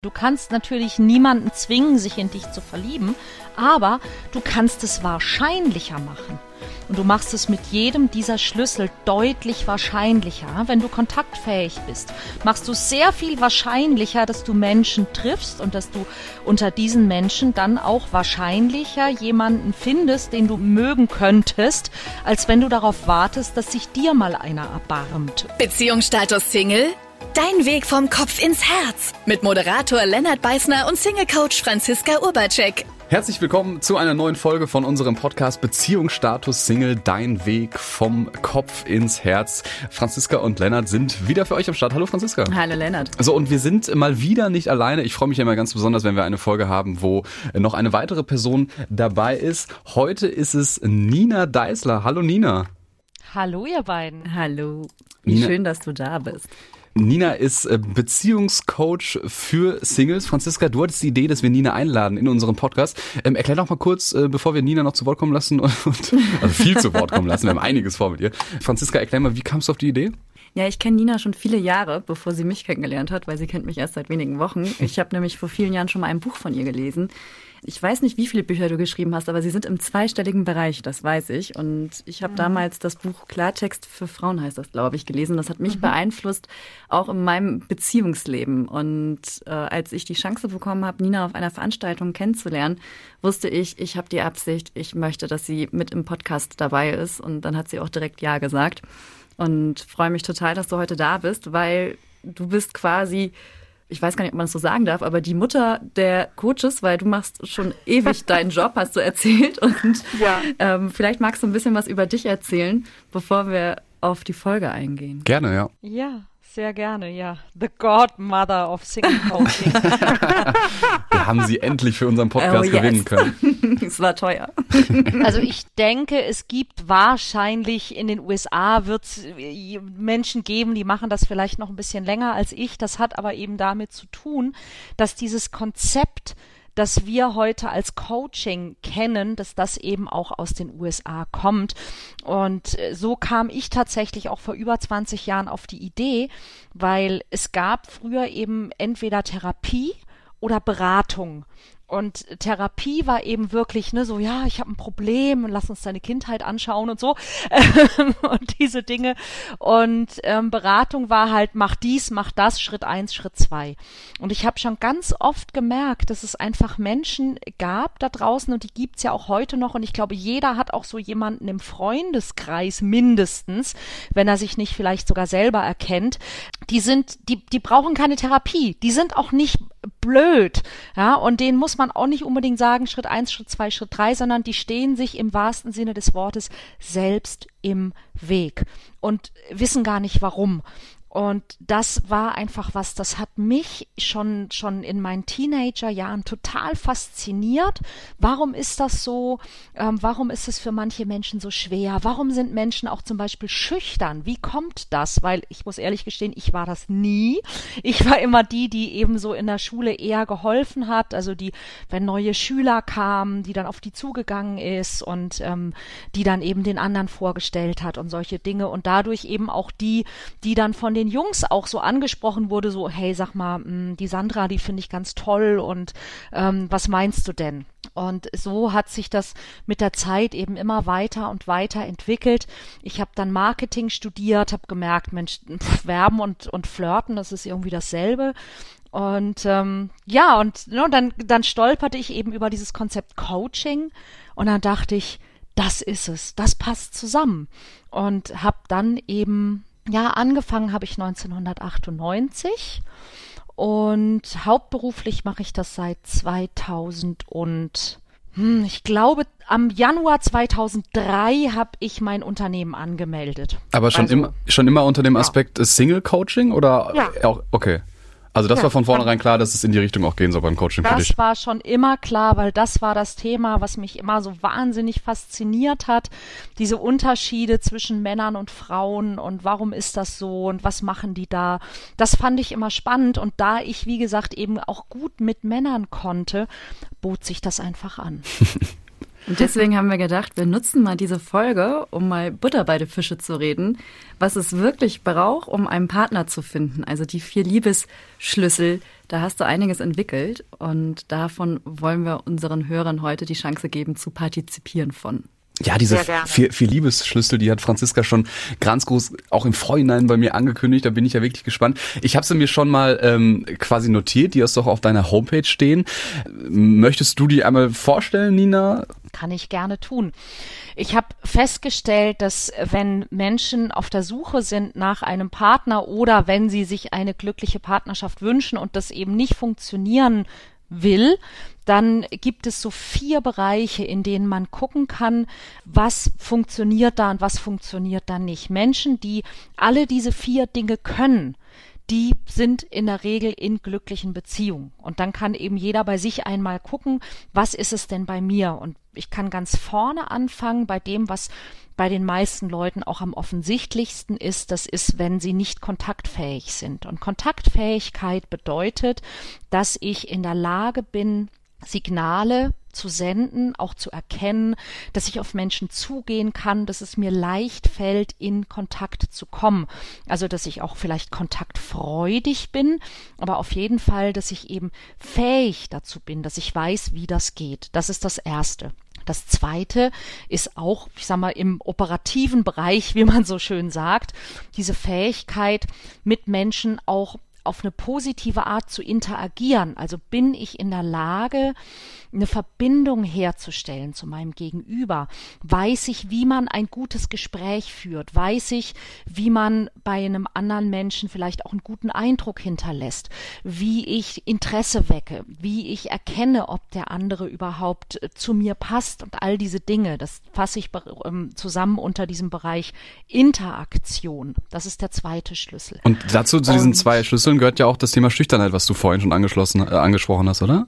Du kannst natürlich niemanden zwingen, sich in dich zu verlieben, aber du kannst es wahrscheinlicher machen. Und du machst es mit jedem dieser Schlüssel deutlich wahrscheinlicher. Wenn du kontaktfähig bist, machst du sehr viel wahrscheinlicher, dass du Menschen triffst und dass du unter diesen Menschen dann auch wahrscheinlicher jemanden findest, den du mögen könntest, als wenn du darauf wartest, dass sich dir mal einer erbarmt. Beziehungsstatus Single? Dein Weg vom Kopf ins Herz mit Moderator Lennart Beißner und Single-Coach Franziska Urbacek. Herzlich willkommen zu einer neuen Folge von unserem Podcast Beziehungsstatus Single, dein Weg vom Kopf ins Herz. Franziska und Lennart sind wieder für euch am Start. Hallo Franziska. Hallo Lennart. So, und wir sind mal wieder nicht alleine. Ich freue mich immer ganz besonders, wenn wir eine Folge haben, wo noch eine weitere Person dabei ist. Heute ist es Nina Deißler. Hallo Nina. Hallo ihr beiden. Hallo. Wie Nina. schön, dass du da bist. Nina ist äh, Beziehungscoach für Singles. Franziska, du hattest die Idee, dass wir Nina einladen in unseren Podcast. Ähm, erklär doch mal kurz, äh, bevor wir Nina noch zu Wort kommen lassen, und, also viel zu Wort kommen lassen, wir haben einiges vor mit ihr. Franziska, erklär mal, wie kamst du auf die Idee? Ja, ich kenne Nina schon viele Jahre, bevor sie mich kennengelernt hat, weil sie kennt mich erst seit wenigen Wochen. Ich habe nämlich vor vielen Jahren schon mal ein Buch von ihr gelesen. Ich weiß nicht, wie viele Bücher du geschrieben hast, aber sie sind im zweistelligen Bereich, das weiß ich. Und ich habe mhm. damals das Buch Klartext für Frauen heißt das, glaube ich, gelesen. Das hat mich mhm. beeinflusst, auch in meinem Beziehungsleben. Und äh, als ich die Chance bekommen habe, Nina auf einer Veranstaltung kennenzulernen, wusste ich, ich habe die Absicht, ich möchte, dass sie mit im Podcast dabei ist. Und dann hat sie auch direkt Ja gesagt. Und freue mich total, dass du heute da bist, weil du bist quasi ich weiß gar nicht, ob man das so sagen darf, aber die Mutter der Coaches, weil du machst schon ewig deinen Job, hast du erzählt. Und ja. ähm, vielleicht magst du ein bisschen was über dich erzählen, bevor wir auf die Folge eingehen. Gerne, ja. Ja, sehr gerne, ja. The Godmother of Singing Coaching. Wir haben sie endlich für unseren Podcast oh, yes. gewinnen können. es war teuer. Also ich denke, es gibt wahrscheinlich in den USA wird es Menschen geben, die machen das vielleicht noch ein bisschen länger als ich. Das hat aber eben damit zu tun, dass dieses Konzept das wir heute als Coaching kennen, dass das eben auch aus den USA kommt. Und äh, so kam ich tatsächlich auch vor über 20 Jahren auf die Idee, weil es gab früher eben entweder Therapie oder Beratung. Und Therapie war eben wirklich, ne, so, ja, ich habe ein Problem, lass uns deine Kindheit anschauen und so. und diese Dinge. Und ähm, Beratung war halt, mach dies, mach das, Schritt eins, Schritt zwei. Und ich habe schon ganz oft gemerkt, dass es einfach Menschen gab da draußen und die gibt's ja auch heute noch. Und ich glaube, jeder hat auch so jemanden im Freundeskreis mindestens, wenn er sich nicht vielleicht sogar selber erkennt. Die sind, die, die brauchen keine Therapie. Die sind auch nicht blöd. Ja, und denen muss man auch nicht unbedingt sagen, Schritt eins, Schritt zwei, Schritt drei, sondern die stehen sich im wahrsten Sinne des Wortes selbst im Weg und wissen gar nicht warum. Und das war einfach was, das hat mich schon, schon in meinen Teenagerjahren total fasziniert. Warum ist das so? Ähm, warum ist es für manche Menschen so schwer? Warum sind Menschen auch zum Beispiel schüchtern? Wie kommt das? Weil ich muss ehrlich gestehen, ich war das nie. Ich war immer die, die eben so in der Schule eher geholfen hat. Also die, wenn neue Schüler kamen, die dann auf die zugegangen ist und ähm, die dann eben den anderen vorgestellt hat und solche Dinge. Und dadurch eben auch die, die dann von den Jungs auch so angesprochen wurde, so, hey, sag mal, hm, die Sandra, die finde ich ganz toll und ähm, was meinst du denn? Und so hat sich das mit der Zeit eben immer weiter und weiter entwickelt. Ich habe dann Marketing studiert, habe gemerkt, Mensch, Werben und, und Flirten, das ist irgendwie dasselbe. Und ähm, ja, und ne, dann, dann stolperte ich eben über dieses Konzept Coaching und dann dachte ich, das ist es, das passt zusammen. Und habe dann eben ja, angefangen habe ich 1998 und hauptberuflich mache ich das seit 2000 und hm, ich glaube, am Januar 2003 habe ich mein Unternehmen angemeldet. Aber schon, also, immer, schon immer unter dem Aspekt ja. Single Coaching oder ja. auch, okay. Also das ja, war von vornherein klar, dass es in die Richtung auch gehen soll beim Coaching das für dich. Das war schon immer klar, weil das war das Thema, was mich immer so wahnsinnig fasziniert hat. Diese Unterschiede zwischen Männern und Frauen und warum ist das so und was machen die da. Das fand ich immer spannend und da ich, wie gesagt, eben auch gut mit Männern konnte, bot sich das einfach an. Und deswegen haben wir gedacht, wir nutzen mal diese Folge, um mal Butter bei den Fische zu reden, was es wirklich braucht, um einen Partner zu finden. Also die vier Liebesschlüssel, Da hast du einiges entwickelt und davon wollen wir unseren Hörern heute die Chance geben, zu partizipieren von. Ja, diese vier, vier Liebesschlüssel, die hat Franziska schon ganz groß auch im Vorhinein bei mir angekündigt. Da bin ich ja wirklich gespannt. Ich habe sie mir schon mal ähm, quasi notiert. Die hast du auch auf deiner Homepage stehen. Möchtest du die einmal vorstellen, Nina? Kann ich gerne tun. Ich habe festgestellt, dass wenn Menschen auf der Suche sind nach einem Partner oder wenn sie sich eine glückliche Partnerschaft wünschen und das eben nicht funktionieren will, dann gibt es so vier Bereiche, in denen man gucken kann, was funktioniert da und was funktioniert da nicht. Menschen, die alle diese vier Dinge können, die sind in der Regel in glücklichen Beziehungen. Und dann kann eben jeder bei sich einmal gucken, was ist es denn bei mir? Und ich kann ganz vorne anfangen bei dem, was bei den meisten Leuten auch am offensichtlichsten ist, das ist, wenn sie nicht kontaktfähig sind. Und Kontaktfähigkeit bedeutet, dass ich in der Lage bin, Signale zu senden, auch zu erkennen, dass ich auf Menschen zugehen kann, dass es mir leicht fällt, in Kontakt zu kommen. Also, dass ich auch vielleicht kontaktfreudig bin, aber auf jeden Fall, dass ich eben fähig dazu bin, dass ich weiß, wie das geht. Das ist das Erste. Das zweite ist auch, ich sag mal, im operativen Bereich, wie man so schön sagt, diese Fähigkeit, mit Menschen auch auf eine positive Art zu interagieren. Also bin ich in der Lage, eine Verbindung herzustellen zu meinem Gegenüber? Weiß ich, wie man ein gutes Gespräch führt? Weiß ich, wie man bei einem anderen Menschen vielleicht auch einen guten Eindruck hinterlässt? Wie ich Interesse wecke? Wie ich erkenne, ob der andere überhaupt äh, zu mir passt und all diese Dinge. Das fasse ich ähm, zusammen unter diesem Bereich Interaktion. Das ist der zweite Schlüssel. Und dazu zu diesen und, zwei Schlüsseln gehört ja auch das Thema Schüchternheit, was du vorhin schon angeschlossen, äh, angesprochen hast, oder?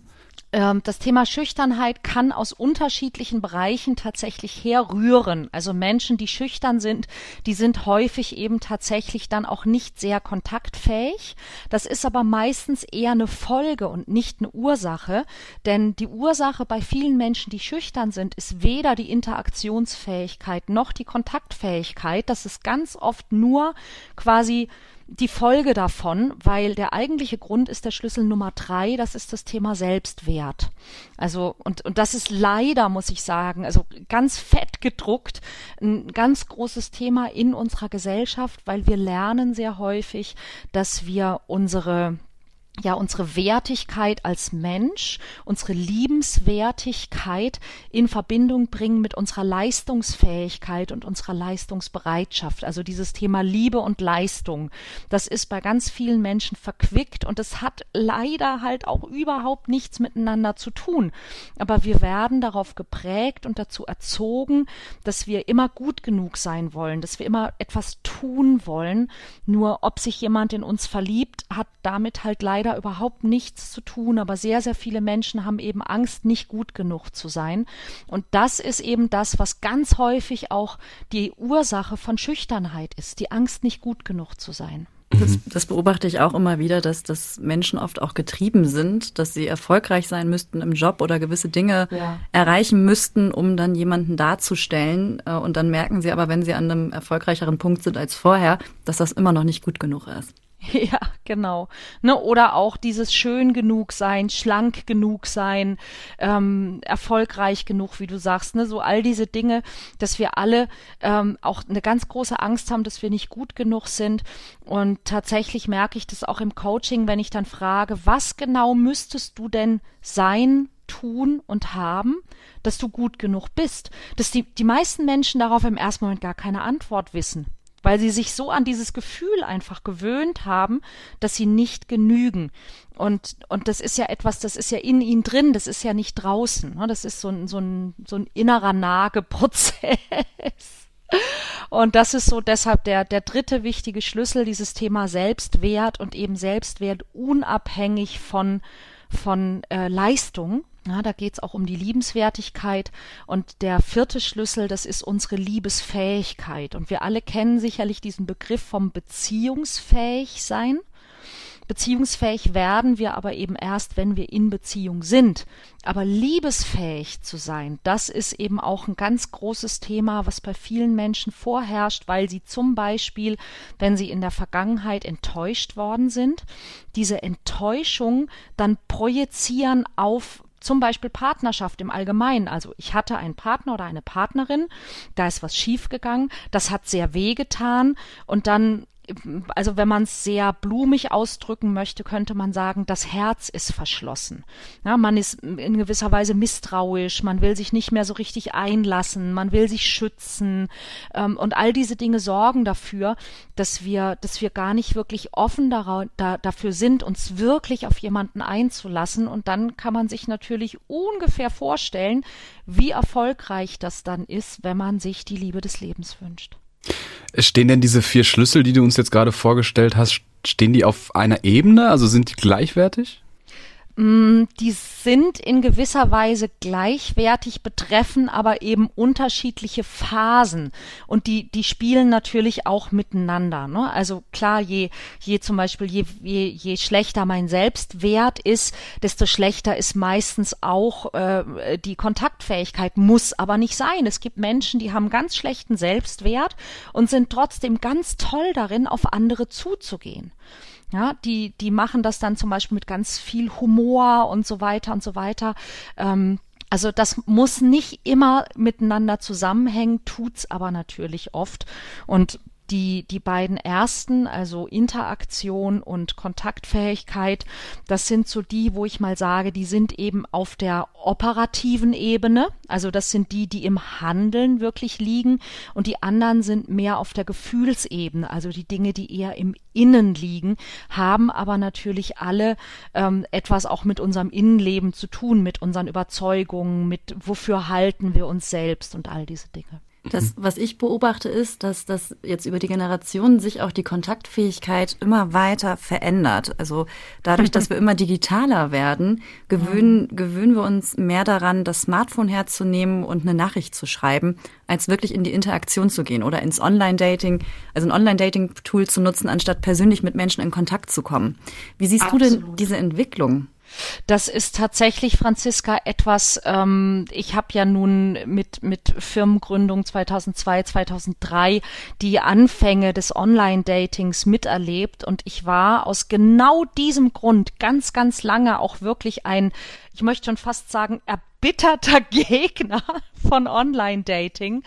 Ähm, das Thema Schüchternheit kann aus unterschiedlichen Bereichen tatsächlich herrühren. Also Menschen, die schüchtern sind, die sind häufig eben tatsächlich dann auch nicht sehr kontaktfähig. Das ist aber meistens eher eine Folge und nicht eine Ursache, denn die Ursache bei vielen Menschen, die schüchtern sind, ist weder die Interaktionsfähigkeit noch die Kontaktfähigkeit. Das ist ganz oft nur quasi die Folge davon, weil der eigentliche Grund ist der Schlüssel Nummer drei, das ist das Thema Selbstwert. Also, und, und das ist leider, muss ich sagen, also ganz fett gedruckt, ein ganz großes Thema in unserer Gesellschaft, weil wir lernen sehr häufig, dass wir unsere ja unsere Wertigkeit als Mensch, unsere Liebenswertigkeit in Verbindung bringen mit unserer Leistungsfähigkeit und unserer Leistungsbereitschaft. Also dieses Thema Liebe und Leistung, das ist bei ganz vielen Menschen verquickt und es hat leider halt auch überhaupt nichts miteinander zu tun. Aber wir werden darauf geprägt und dazu erzogen, dass wir immer gut genug sein wollen, dass wir immer etwas tun wollen. Nur ob sich jemand in uns verliebt, hat damit halt leider leider überhaupt nichts zu tun, aber sehr, sehr viele Menschen haben eben Angst, nicht gut genug zu sein. Und das ist eben das, was ganz häufig auch die Ursache von Schüchternheit ist, die Angst, nicht gut genug zu sein. Das, mhm. das, beobachte ich auch immer wieder, dass, dass Menschen oft auch getrieben sind, dass sie erfolgreich sein müssten im Job oder gewisse Dinge ja. erreichen müssten, um dann jemanden darzustellen. Äh, und dann merken sie aber, wenn sie an einem erfolgreicheren Punkt sind als vorher, dass das immer noch nicht gut genug ist. Ja, genau. Ne, oder auch dieses schön genug sein, schlank genug sein, ähm, erfolgreich genug, wie du sagst, ne, so all diese Dinge, dass wir alle ähm, auch eine ganz große Angst haben, dass wir nicht gut genug sind. Und tatsächlich merke ich das auch im Coaching, wenn ich dann frage, was genau müsstest du denn sein, tun und haben, dass du gut genug bist? Dass die, die meisten Menschen darauf im ersten Moment gar keine Antwort wissen weil sie sich so an dieses Gefühl einfach gewöhnt haben, dass sie nicht genügen. Und, und das ist ja etwas, das ist ja in ihnen drin, das ist ja nicht draußen. Ne? Das ist so ein, so ein, so ein innerer Nageprozess. Und das ist so deshalb der, der dritte wichtige Schlüssel, dieses Thema Selbstwert und eben Selbstwert unabhängig von, von äh, Leistung. Ja, da geht's auch um die Liebenswertigkeit. Und der vierte Schlüssel, das ist unsere Liebesfähigkeit. Und wir alle kennen sicherlich diesen Begriff vom Beziehungsfähig sein. Beziehungsfähig werden wir aber eben erst, wenn wir in Beziehung sind. Aber liebesfähig zu sein, das ist eben auch ein ganz großes Thema, was bei vielen Menschen vorherrscht, weil sie zum Beispiel, wenn sie in der Vergangenheit enttäuscht worden sind, diese Enttäuschung dann projizieren auf zum Beispiel Partnerschaft im Allgemeinen. Also ich hatte einen Partner oder eine Partnerin, da ist was schiefgegangen, das hat sehr weh getan und dann also wenn man es sehr blumig ausdrücken möchte, könnte man sagen, das Herz ist verschlossen. Ja, man ist in gewisser Weise misstrauisch, man will sich nicht mehr so richtig einlassen, man will sich schützen ähm, und all diese Dinge sorgen dafür, dass wir, dass wir gar nicht wirklich offen da, da, dafür sind, uns wirklich auf jemanden einzulassen und dann kann man sich natürlich ungefähr vorstellen, wie erfolgreich das dann ist, wenn man sich die Liebe des Lebens wünscht. Stehen denn diese vier Schlüssel, die du uns jetzt gerade vorgestellt hast, stehen die auf einer Ebene? Also sind die gleichwertig? Mm, die sind in gewisser Weise gleichwertig, betreffen aber eben unterschiedliche Phasen und die, die spielen natürlich auch miteinander. Ne? Also klar, je, je zum Beispiel, je, je, je schlechter mein Selbstwert ist, desto schlechter ist meistens auch äh, die Kontaktfähigkeit, muss aber nicht sein. Es gibt Menschen, die haben ganz schlechten Selbstwert und sind trotzdem ganz toll darin, auf andere zuzugehen. Ja, die, die machen das dann zum Beispiel mit ganz viel Humor und so weiter und so weiter. Ähm, also das muss nicht immer miteinander zusammenhängen, tut's aber natürlich oft. Und die, die beiden ersten, also Interaktion und Kontaktfähigkeit, das sind so die, wo ich mal sage, die sind eben auf der operativen Ebene. Also das sind die, die im Handeln wirklich liegen. Und die anderen sind mehr auf der Gefühlsebene, also die Dinge, die eher im Innen liegen, haben aber natürlich alle ähm, etwas auch mit unserem Innenleben zu tun, mit unseren Überzeugungen, mit wofür halten wir uns selbst und all diese Dinge. Das, was ich beobachte, ist, dass das jetzt über die Generationen sich auch die Kontaktfähigkeit immer weiter verändert. Also dadurch, dass wir immer digitaler werden, gewöhnen, gewöhnen wir uns mehr daran, das Smartphone herzunehmen und eine Nachricht zu schreiben, als wirklich in die Interaktion zu gehen oder ins Online-Dating, also ein Online-Dating-Tool zu nutzen, anstatt persönlich mit Menschen in Kontakt zu kommen. Wie siehst Absolut. du denn diese Entwicklung? Das ist tatsächlich, Franziska, etwas, ähm, ich habe ja nun mit, mit Firmengründung 2002, 2003 die Anfänge des Online-Datings miterlebt. Und ich war aus genau diesem Grund ganz, ganz lange auch wirklich ein, ich möchte schon fast sagen, erbitterter Gegner von Online-Dating,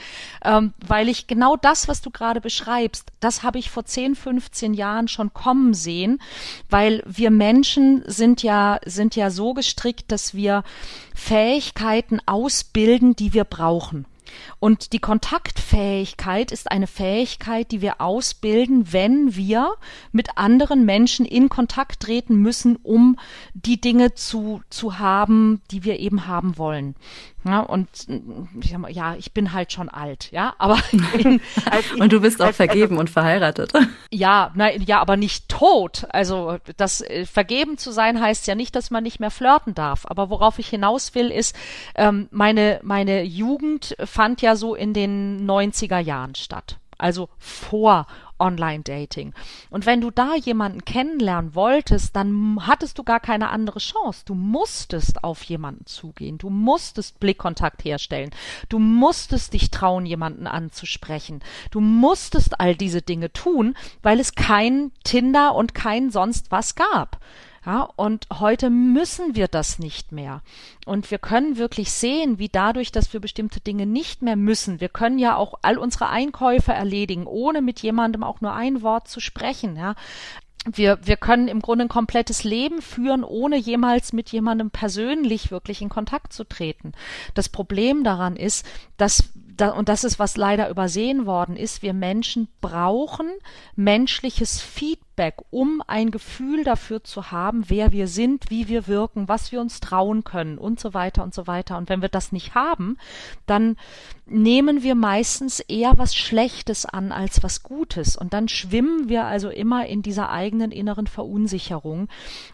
ähm, weil ich genau das, was du gerade beschreibst, das habe ich vor 10, 15 Jahren schon kommen sehen, weil wir Menschen sind ja, sind ja so gestrickt, dass wir Fähigkeiten ausbilden, die wir brauchen. Und die Kontaktfähigkeit ist eine Fähigkeit, die wir ausbilden, wenn wir mit anderen Menschen in Kontakt treten müssen, um die Dinge zu, zu haben, die wir eben haben wollen. Ja, und ja, ich bin halt schon alt, ja, aber in, und du bist auch vergeben also, und verheiratet. Ja, nein, ja, aber nicht tot. Also das äh, vergeben zu sein heißt ja nicht, dass man nicht mehr flirten darf. Aber worauf ich hinaus will, ist ähm, meine meine Jugend fand ja so in den 90er Jahren statt. Also vor Online-Dating. Und wenn du da jemanden kennenlernen wolltest, dann hattest du gar keine andere Chance. Du musstest auf jemanden zugehen. Du musstest Blickkontakt herstellen. Du musstest dich trauen, jemanden anzusprechen. Du musstest all diese Dinge tun, weil es kein Tinder und kein sonst was gab. Ja, und heute müssen wir das nicht mehr. Und wir können wirklich sehen, wie dadurch, dass wir bestimmte Dinge nicht mehr müssen, wir können ja auch all unsere Einkäufe erledigen, ohne mit jemandem auch nur ein Wort zu sprechen, ja wir, wir können im Grunde ein komplettes Leben führen, ohne jemals mit jemandem persönlich wirklich in Kontakt zu treten. Das Problem daran ist, dass da, und das ist, was leider übersehen worden ist, wir Menschen brauchen menschliches Feedback, um ein Gefühl dafür zu haben, wer wir sind, wie wir wirken, was wir uns trauen können und so weiter und so weiter. Und wenn wir das nicht haben, dann nehmen wir meistens eher was Schlechtes an als was Gutes. Und dann schwimmen wir also immer in dieser eigenen inneren Verunsicherung.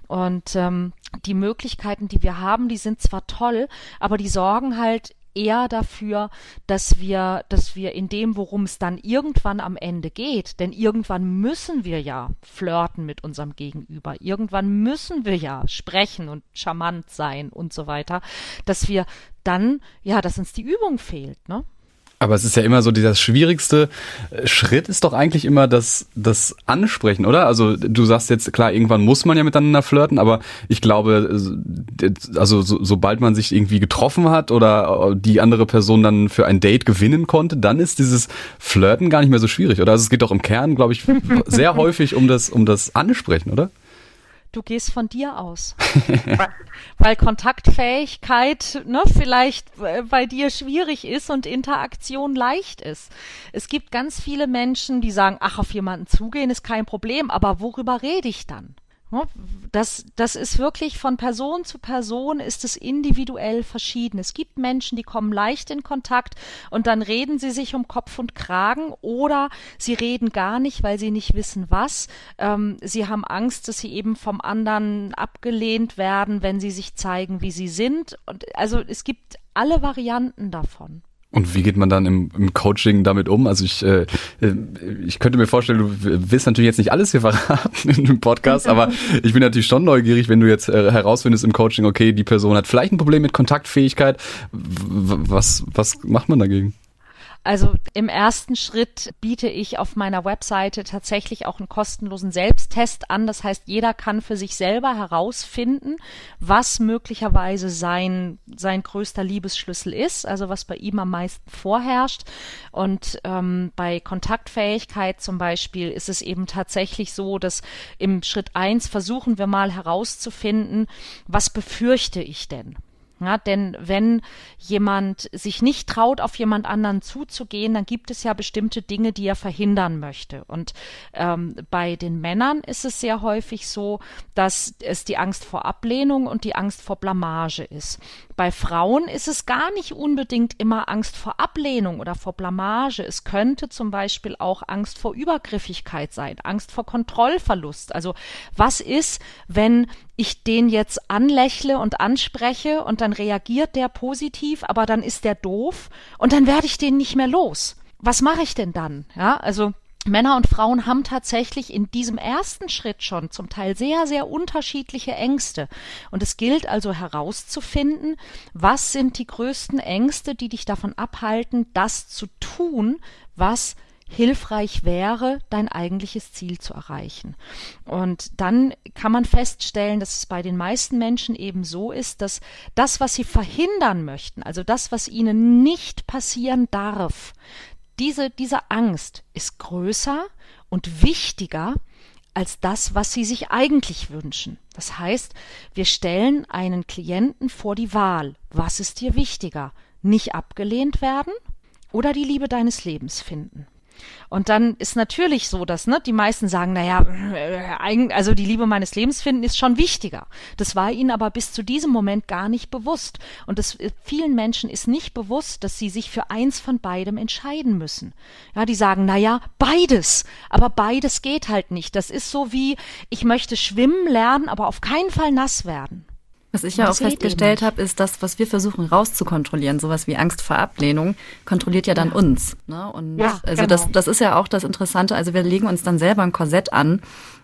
Und ähm, die Möglichkeiten, die wir haben, die sind zwar toll, aber die sorgen halt eher dafür, dass wir, dass wir in dem, worum es dann irgendwann am Ende geht, denn irgendwann müssen wir ja flirten mit unserem Gegenüber, irgendwann müssen wir ja sprechen und charmant sein und so weiter, dass wir dann, ja, dass uns die Übung fehlt, ne? Aber es ist ja immer so, dieser schwierigste äh, Schritt ist doch eigentlich immer das, das Ansprechen, oder? Also du sagst jetzt, klar, irgendwann muss man ja miteinander flirten, aber ich glaube, also so, sobald man sich irgendwie getroffen hat oder die andere Person dann für ein Date gewinnen konnte, dann ist dieses Flirten gar nicht mehr so schwierig, oder? Also es geht doch im Kern, glaube ich, sehr häufig um das, um das Ansprechen, oder? Du gehst von dir aus. weil, Kontaktfähigkeit ne, vielleicht äh, bei dir schwierig ist und Interaktion leicht ist. Es gibt ganz viele Menschen, die sagen, ach, auf jemanden zugehen ist kein Problem, aber worüber rede ich dann? Ne? Das, das ist wirklich von Person zu Person ist es individuell verschieden. Es gibt Menschen, die kommen leicht in Kontakt und dann reden sie sich um Kopf und Kragen oder sie reden gar nicht, weil sie nicht wissen was. Ähm, sie haben Angst, dass sie eben vom anderen abgelehnt werden, wenn sie sich zeigen, wie sie sind. Und also es gibt alle Varianten davon. Und wie geht man dann im, im Coaching damit um? Also ich, äh, äh, ich könnte mir vorstellen, du willst natürlich jetzt nicht alles hier verraten in dem Podcast, aber ich bin natürlich schon neugierig, wenn du jetzt äh, herausfindest im Coaching, okay, die Person hat vielleicht ein Problem mit Kontaktfähigkeit. Was, was macht man dagegen? Also im ersten Schritt biete ich auf meiner Webseite tatsächlich auch einen kostenlosen Selbsttest an. Das heißt, jeder kann für sich selber herausfinden, was möglicherweise sein, sein größter Liebesschlüssel ist, also was bei ihm am meisten vorherrscht. Und ähm, bei Kontaktfähigkeit zum Beispiel ist es eben tatsächlich so, dass im Schritt eins versuchen wir mal herauszufinden, was befürchte ich denn? Ja, denn wenn jemand sich nicht traut, auf jemand anderen zuzugehen, dann gibt es ja bestimmte Dinge, die er verhindern möchte. Und ähm, bei den Männern ist es sehr häufig so, dass es die Angst vor Ablehnung und die Angst vor Blamage ist. Bei Frauen ist es gar nicht unbedingt immer Angst vor Ablehnung oder vor Blamage. Es könnte zum Beispiel auch Angst vor Übergriffigkeit sein, Angst vor Kontrollverlust. Also was ist, wenn ich den jetzt anlächle und anspreche und dann reagiert der positiv, aber dann ist der doof und dann werde ich den nicht mehr los. Was mache ich denn dann? Ja, also Männer und Frauen haben tatsächlich in diesem ersten Schritt schon zum Teil sehr, sehr unterschiedliche Ängste. Und es gilt also herauszufinden, was sind die größten Ängste, die dich davon abhalten, das zu tun, was hilfreich wäre, dein eigentliches Ziel zu erreichen. Und dann kann man feststellen, dass es bei den meisten Menschen eben so ist, dass das, was sie verhindern möchten, also das, was ihnen nicht passieren darf, diese, diese Angst ist größer und wichtiger als das, was sie sich eigentlich wünschen. Das heißt, wir stellen einen Klienten vor die Wahl. Was ist dir wichtiger? Nicht abgelehnt werden oder die Liebe deines Lebens finden? Und dann ist natürlich so, dass ne, die meisten sagen, naja, äh, also die Liebe meines Lebens finden ist schon wichtiger. Das war ihnen aber bis zu diesem Moment gar nicht bewusst. Und das, äh, vielen Menschen ist nicht bewusst, dass sie sich für eins von beidem entscheiden müssen. Ja, die sagen, naja, beides. Aber beides geht halt nicht. Das ist so wie, ich möchte schwimmen lernen, aber auf keinen Fall nass werden. Was ich ja auch festgestellt habe, ist das, was wir versuchen rauszukontrollieren, sowas wie Angst vor Ablehnung, kontrolliert ja dann ja. uns. Ne? Und ja, also genau. das, das ist ja auch das Interessante. Also wir legen uns dann selber ein Korsett an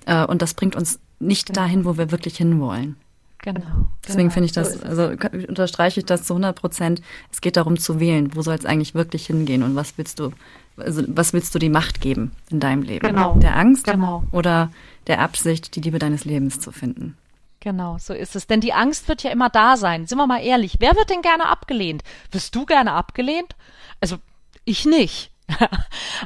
äh, und das bringt uns nicht genau. dahin, wo wir wirklich hinwollen. Genau. Deswegen genau. finde ich das, also unterstreiche ich das zu 100 Prozent. Es geht darum zu wählen, wo soll es eigentlich wirklich hingehen und was willst du, also was willst du die Macht geben in deinem Leben? Genau. Der Angst genau. oder der Absicht, die Liebe deines Lebens zu finden? Genau, so ist es. Denn die Angst wird ja immer da sein. Sind wir mal ehrlich. Wer wird denn gerne abgelehnt? Wirst du gerne abgelehnt? Also, ich nicht.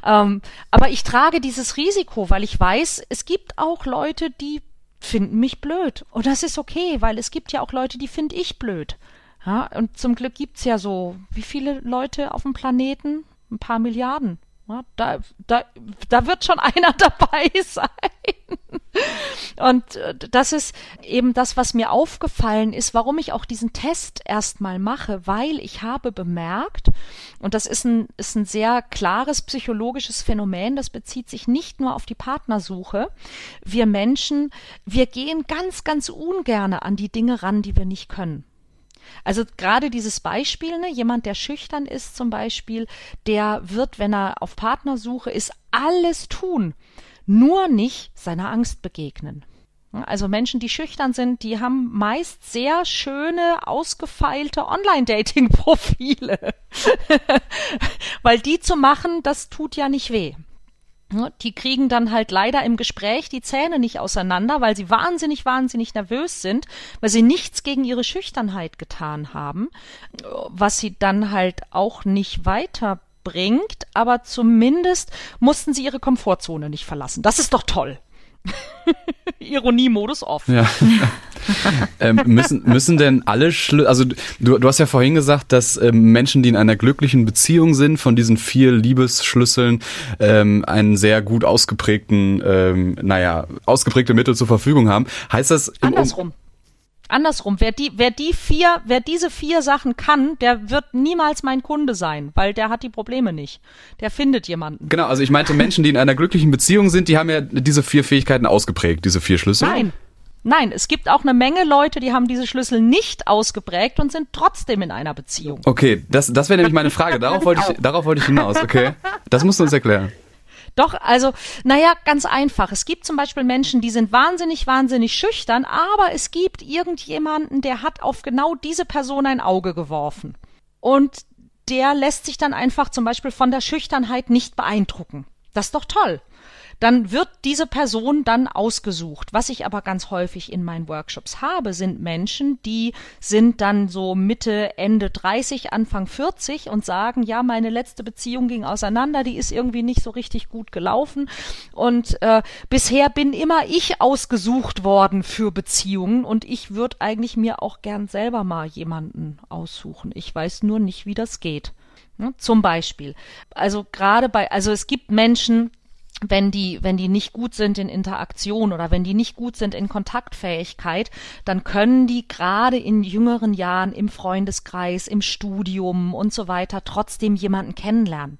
ähm, aber ich trage dieses Risiko, weil ich weiß, es gibt auch Leute, die finden mich blöd. Und das ist okay, weil es gibt ja auch Leute, die finde ich blöd. Ja, und zum Glück gibt's ja so, wie viele Leute auf dem Planeten? Ein paar Milliarden. Ja, da, da, da wird schon einer dabei sein. Und äh, das ist eben das, was mir aufgefallen ist, warum ich auch diesen Test erstmal mache, weil ich habe bemerkt, und das ist ein, ist ein sehr klares psychologisches Phänomen, das bezieht sich nicht nur auf die Partnersuche. Wir Menschen, wir gehen ganz, ganz ungerne an die Dinge ran, die wir nicht können. Also gerade dieses Beispiel, ne, jemand, der schüchtern ist zum Beispiel, der wird, wenn er auf Partnersuche ist, alles tun, nur nicht seiner Angst begegnen. Also Menschen, die schüchtern sind, die haben meist sehr schöne, ausgefeilte Online-Dating-Profile. Weil die zu machen, das tut ja nicht weh. Die kriegen dann halt leider im Gespräch die Zähne nicht auseinander, weil sie wahnsinnig, wahnsinnig nervös sind, weil sie nichts gegen ihre Schüchternheit getan haben, was sie dann halt auch nicht weiterbringt, aber zumindest mussten sie ihre Komfortzone nicht verlassen. Das ist doch toll. Ironie-Modus off. Ja. ähm, müssen, müssen denn alle Schlüssel, also du, du hast ja vorhin gesagt, dass ähm, Menschen, die in einer glücklichen Beziehung sind, von diesen vier Liebesschlüsseln ähm, einen sehr gut ausgeprägten, ähm, naja, ausgeprägte Mittel zur Verfügung haben. Heißt das Andersrum. Andersrum, wer die, wer die vier, wer diese vier Sachen kann, der wird niemals mein Kunde sein, weil der hat die Probleme nicht. Der findet jemanden. Genau, also ich meinte Menschen, die in einer glücklichen Beziehung sind, die haben ja diese vier Fähigkeiten ausgeprägt, diese vier Schlüssel. Nein. Nein, es gibt auch eine Menge Leute, die haben diese Schlüssel nicht ausgeprägt und sind trotzdem in einer Beziehung. Okay, das, das wäre nämlich meine Frage. Darauf wollte ich, darauf wollte ich hinaus. Okay, das musst du uns erklären. Doch, also, naja, ganz einfach. Es gibt zum Beispiel Menschen, die sind wahnsinnig, wahnsinnig schüchtern, aber es gibt irgendjemanden, der hat auf genau diese Person ein Auge geworfen. Und der lässt sich dann einfach zum Beispiel von der Schüchternheit nicht beeindrucken. Das ist doch toll dann wird diese Person dann ausgesucht. Was ich aber ganz häufig in meinen Workshops habe, sind Menschen, die sind dann so Mitte, Ende 30, Anfang 40 und sagen, ja, meine letzte Beziehung ging auseinander, die ist irgendwie nicht so richtig gut gelaufen und äh, bisher bin immer ich ausgesucht worden für Beziehungen und ich würde eigentlich mir auch gern selber mal jemanden aussuchen. Ich weiß nur nicht, wie das geht. Ne? Zum Beispiel. Also gerade bei, also es gibt Menschen, wenn die, wenn die nicht gut sind in Interaktion oder wenn die nicht gut sind in Kontaktfähigkeit, dann können die gerade in jüngeren Jahren im Freundeskreis, im Studium und so weiter trotzdem jemanden kennenlernen.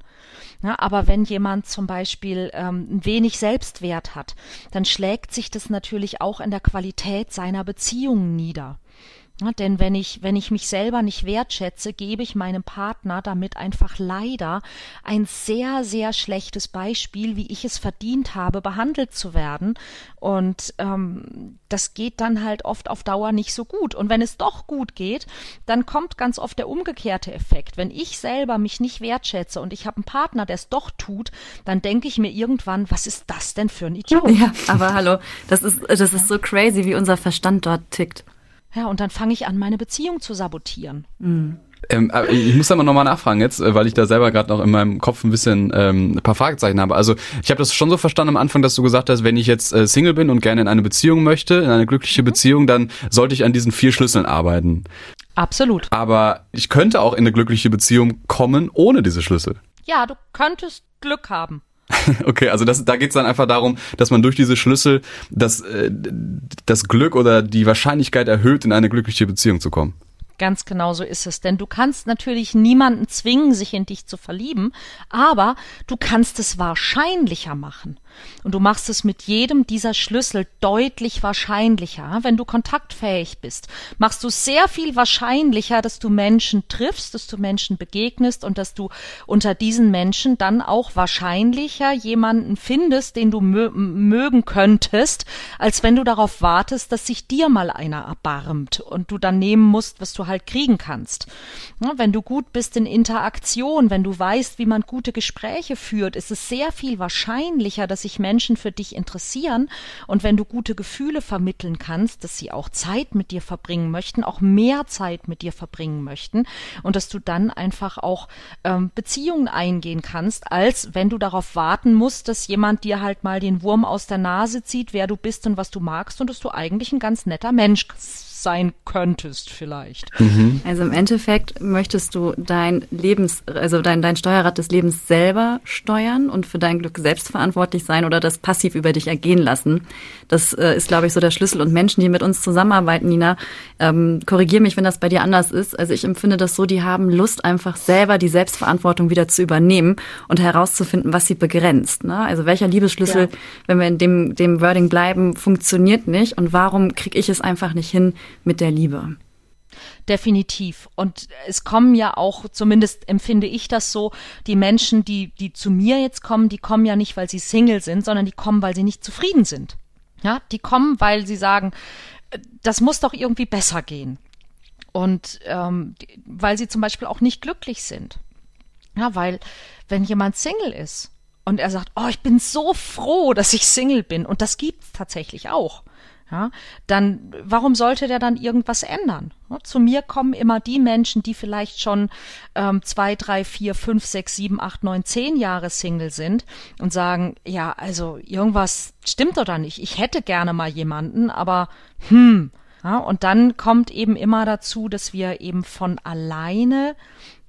Ja, aber wenn jemand zum Beispiel ähm, wenig Selbstwert hat, dann schlägt sich das natürlich auch in der Qualität seiner Beziehungen nieder. Denn wenn ich, wenn ich mich selber nicht wertschätze, gebe ich meinem Partner damit einfach leider ein sehr, sehr schlechtes Beispiel, wie ich es verdient habe, behandelt zu werden. Und ähm, das geht dann halt oft auf Dauer nicht so gut. Und wenn es doch gut geht, dann kommt ganz oft der umgekehrte Effekt. Wenn ich selber mich nicht wertschätze und ich habe einen Partner, der es doch tut, dann denke ich mir irgendwann, was ist das denn für ein Idiot? Ja, aber hallo, das ist, das ist so crazy, wie unser Verstand dort tickt. Ja, und dann fange ich an, meine Beziehung zu sabotieren. Mhm. Ähm, ich muss aber nochmal nachfragen jetzt, äh, weil ich da selber gerade noch in meinem Kopf ein bisschen ähm, ein paar Fragezeichen habe. Also ich habe das schon so verstanden am Anfang, dass du gesagt hast, wenn ich jetzt äh, Single bin und gerne in eine Beziehung möchte, in eine glückliche mhm. Beziehung, dann sollte ich an diesen vier Schlüsseln arbeiten. Absolut. Aber ich könnte auch in eine glückliche Beziehung kommen ohne diese Schlüssel. Ja, du könntest Glück haben. Okay, also das, da geht's dann einfach darum, dass man durch diese Schlüssel das, äh, das Glück oder die Wahrscheinlichkeit erhöht, in eine glückliche Beziehung zu kommen. Ganz genau so ist es. Denn du kannst natürlich niemanden zwingen, sich in dich zu verlieben, aber du kannst es wahrscheinlicher machen. Und du machst es mit jedem dieser Schlüssel deutlich wahrscheinlicher. Wenn du kontaktfähig bist, machst du sehr viel wahrscheinlicher, dass du Menschen triffst, dass du Menschen begegnest und dass du unter diesen Menschen dann auch wahrscheinlicher jemanden findest, den du mö mögen könntest, als wenn du darauf wartest, dass sich dir mal einer erbarmt und du dann nehmen musst, was du halt kriegen kannst. Wenn du gut bist in Interaktion, wenn du weißt, wie man gute Gespräche führt, ist es sehr viel wahrscheinlicher, dass sich Menschen für dich interessieren. Und wenn du gute Gefühle vermitteln kannst, dass sie auch Zeit mit dir verbringen möchten, auch mehr Zeit mit dir verbringen möchten und dass du dann einfach auch ähm, Beziehungen eingehen kannst, als wenn du darauf warten musst, dass jemand dir halt mal den Wurm aus der Nase zieht, wer du bist und was du magst und dass du eigentlich ein ganz netter Mensch sein könntest vielleicht. Mhm. Also im Endeffekt möchtest du dein Lebens, also dein, dein Steuerrad des Lebens selber steuern und für dein Glück selbst verantwortlich sein oder das passiv über dich ergehen lassen. Das äh, ist, glaube ich, so der Schlüssel. Und Menschen, die mit uns zusammenarbeiten, Nina, ähm, korrigier mich, wenn das bei dir anders ist. Also ich empfinde das so, die haben Lust, einfach selber die Selbstverantwortung wieder zu übernehmen und herauszufinden, was sie begrenzt. Ne? Also welcher Liebesschlüssel, ja. wenn wir in dem, dem Wording bleiben, funktioniert nicht und warum kriege ich es einfach nicht hin, mit der Liebe. Definitiv. Und es kommen ja auch, zumindest empfinde ich das so, die Menschen, die, die zu mir jetzt kommen, die kommen ja nicht, weil sie Single sind, sondern die kommen, weil sie nicht zufrieden sind. Ja, die kommen, weil sie sagen, das muss doch irgendwie besser gehen. Und ähm, weil sie zum Beispiel auch nicht glücklich sind. Ja, weil wenn jemand Single ist und er sagt, oh, ich bin so froh, dass ich Single bin, und das gibt's tatsächlich auch ja, dann warum sollte der dann irgendwas ändern? Zu mir kommen immer die Menschen, die vielleicht schon ähm, zwei, drei, vier, fünf, sechs, sieben, acht, neun, zehn Jahre Single sind und sagen, ja, also irgendwas stimmt da nicht. Ich hätte gerne mal jemanden, aber hm. Ja, und dann kommt eben immer dazu, dass wir eben von alleine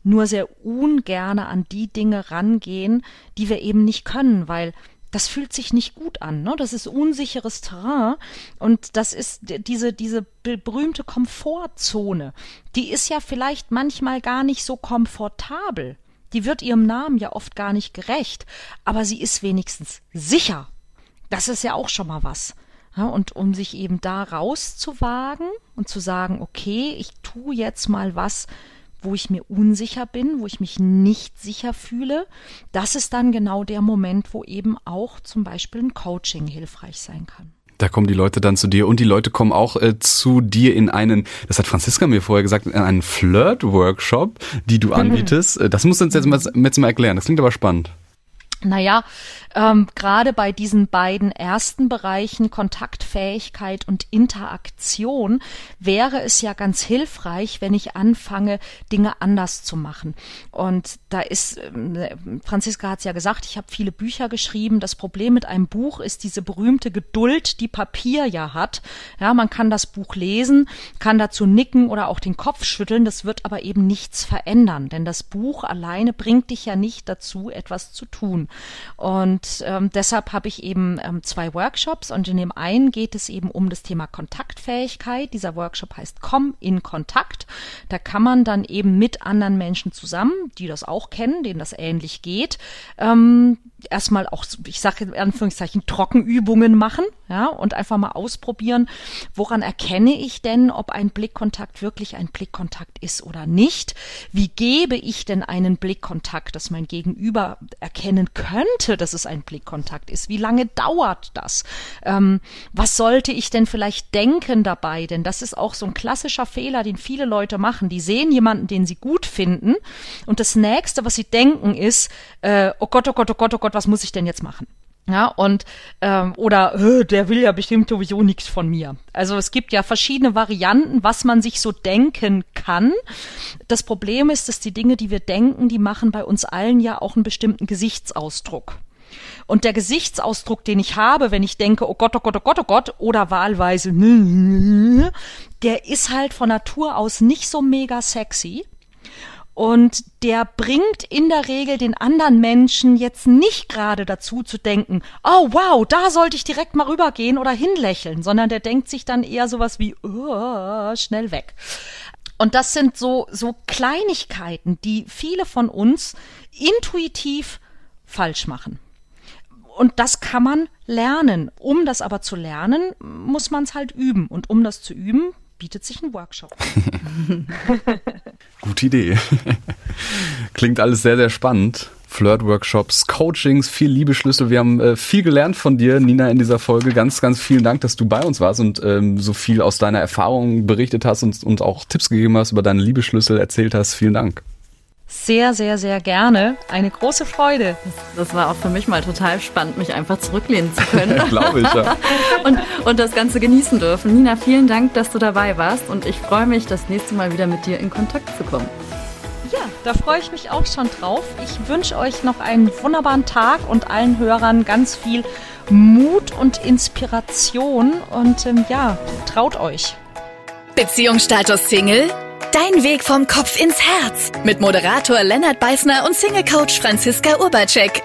nur sehr ungerne an die Dinge rangehen, die wir eben nicht können, weil das fühlt sich nicht gut an. Ne? Das ist unsicheres Terrain und das ist diese, diese berühmte Komfortzone. Die ist ja vielleicht manchmal gar nicht so komfortabel. Die wird ihrem Namen ja oft gar nicht gerecht, aber sie ist wenigstens sicher. Das ist ja auch schon mal was. Ja, und um sich eben da rauszuwagen und zu sagen, okay, ich tu jetzt mal was, wo ich mir unsicher bin, wo ich mich nicht sicher fühle, das ist dann genau der Moment, wo eben auch zum Beispiel ein Coaching hilfreich sein kann. Da kommen die Leute dann zu dir und die Leute kommen auch äh, zu dir in einen, das hat Franziska mir vorher gesagt, in einen Flirt-Workshop, die du anbietest. Mhm. Das musst du uns jetzt mal, jetzt mal erklären. Das klingt aber spannend. Naja, ähm, gerade bei diesen beiden ersten Bereichen Kontaktfähigkeit und Interaktion wäre es ja ganz hilfreich, wenn ich anfange, Dinge anders zu machen. Und da ist, äh, Franziska hat es ja gesagt, ich habe viele Bücher geschrieben. Das Problem mit einem Buch ist diese berühmte Geduld, die Papier ja hat. Ja, man kann das Buch lesen, kann dazu nicken oder auch den Kopf schütteln. Das wird aber eben nichts verändern, denn das Buch alleine bringt dich ja nicht dazu, etwas zu tun. Und ähm, deshalb habe ich eben ähm, zwei Workshops und in dem einen geht es eben um das Thema Kontaktfähigkeit. Dieser Workshop heißt Komm in Kontakt. Da kann man dann eben mit anderen Menschen zusammen, die das auch kennen, denen das ähnlich geht, ähm, erstmal auch, ich sage in Anführungszeichen, Trockenübungen machen, ja, und einfach mal ausprobieren, woran erkenne ich denn, ob ein Blickkontakt wirklich ein Blickkontakt ist oder nicht? Wie gebe ich denn einen Blickkontakt, dass mein Gegenüber erkennen könnte, dass es ein Blickkontakt ist? Wie lange dauert das? Ähm, was sollte ich denn vielleicht denken dabei? Denn das ist auch so ein klassischer Fehler, den viele Leute machen. Die sehen jemanden, den sie gut finden, und das nächste, was sie denken, ist, äh, oh Gott, oh Gott, oh Gott, oh Gott, was muss ich denn jetzt machen? Ja, und ähm, oder äh, der will ja bestimmt sowieso nichts von mir. Also es gibt ja verschiedene Varianten, was man sich so denken kann. Das Problem ist, dass die Dinge, die wir denken, die machen bei uns allen ja auch einen bestimmten Gesichtsausdruck. Und der Gesichtsausdruck, den ich habe, wenn ich denke, oh Gott, oh Gott, oh Gott, oh Gott, oder wahlweise, der ist halt von Natur aus nicht so mega sexy und der bringt in der Regel den anderen Menschen jetzt nicht gerade dazu zu denken, oh wow, da sollte ich direkt mal rübergehen oder hinlächeln, sondern der denkt sich dann eher sowas wie, oh, schnell weg. Und das sind so, so Kleinigkeiten, die viele von uns intuitiv falsch machen. Und das kann man lernen. Um das aber zu lernen, muss man es halt üben. Und um das zu üben, bietet sich ein Workshop. Gute Idee. Klingt alles sehr, sehr spannend. Flirt-Workshops, Coachings, viel Liebeschlüssel. Wir haben äh, viel gelernt von dir, Nina, in dieser Folge. Ganz, ganz vielen Dank, dass du bei uns warst und ähm, so viel aus deiner Erfahrung berichtet hast und, und auch Tipps gegeben hast, über deine Liebeschlüssel erzählt hast. Vielen Dank sehr, sehr, sehr gerne. Eine große Freude. Das, war auch für mich mal total spannend, mich einfach zurücklehnen zu können. Glaube ich, ja. und, und das Ganze genießen dürfen. Nina, vielen Dank, dass du dabei warst und ich freue mich, das nächste Mal wieder mit dir in Kontakt zu kommen. Ja, da freue ich mich auch schon drauf. Ich wünsche euch noch einen wunderbaren Tag und allen Hörern ganz viel Mut und Inspiration und ähm, ja, traut euch. Beziehungsstatus Single? Dein Weg vom Kopf ins Herz mit Moderator Lennart Beißner und Single Coach Franziska Urbacek.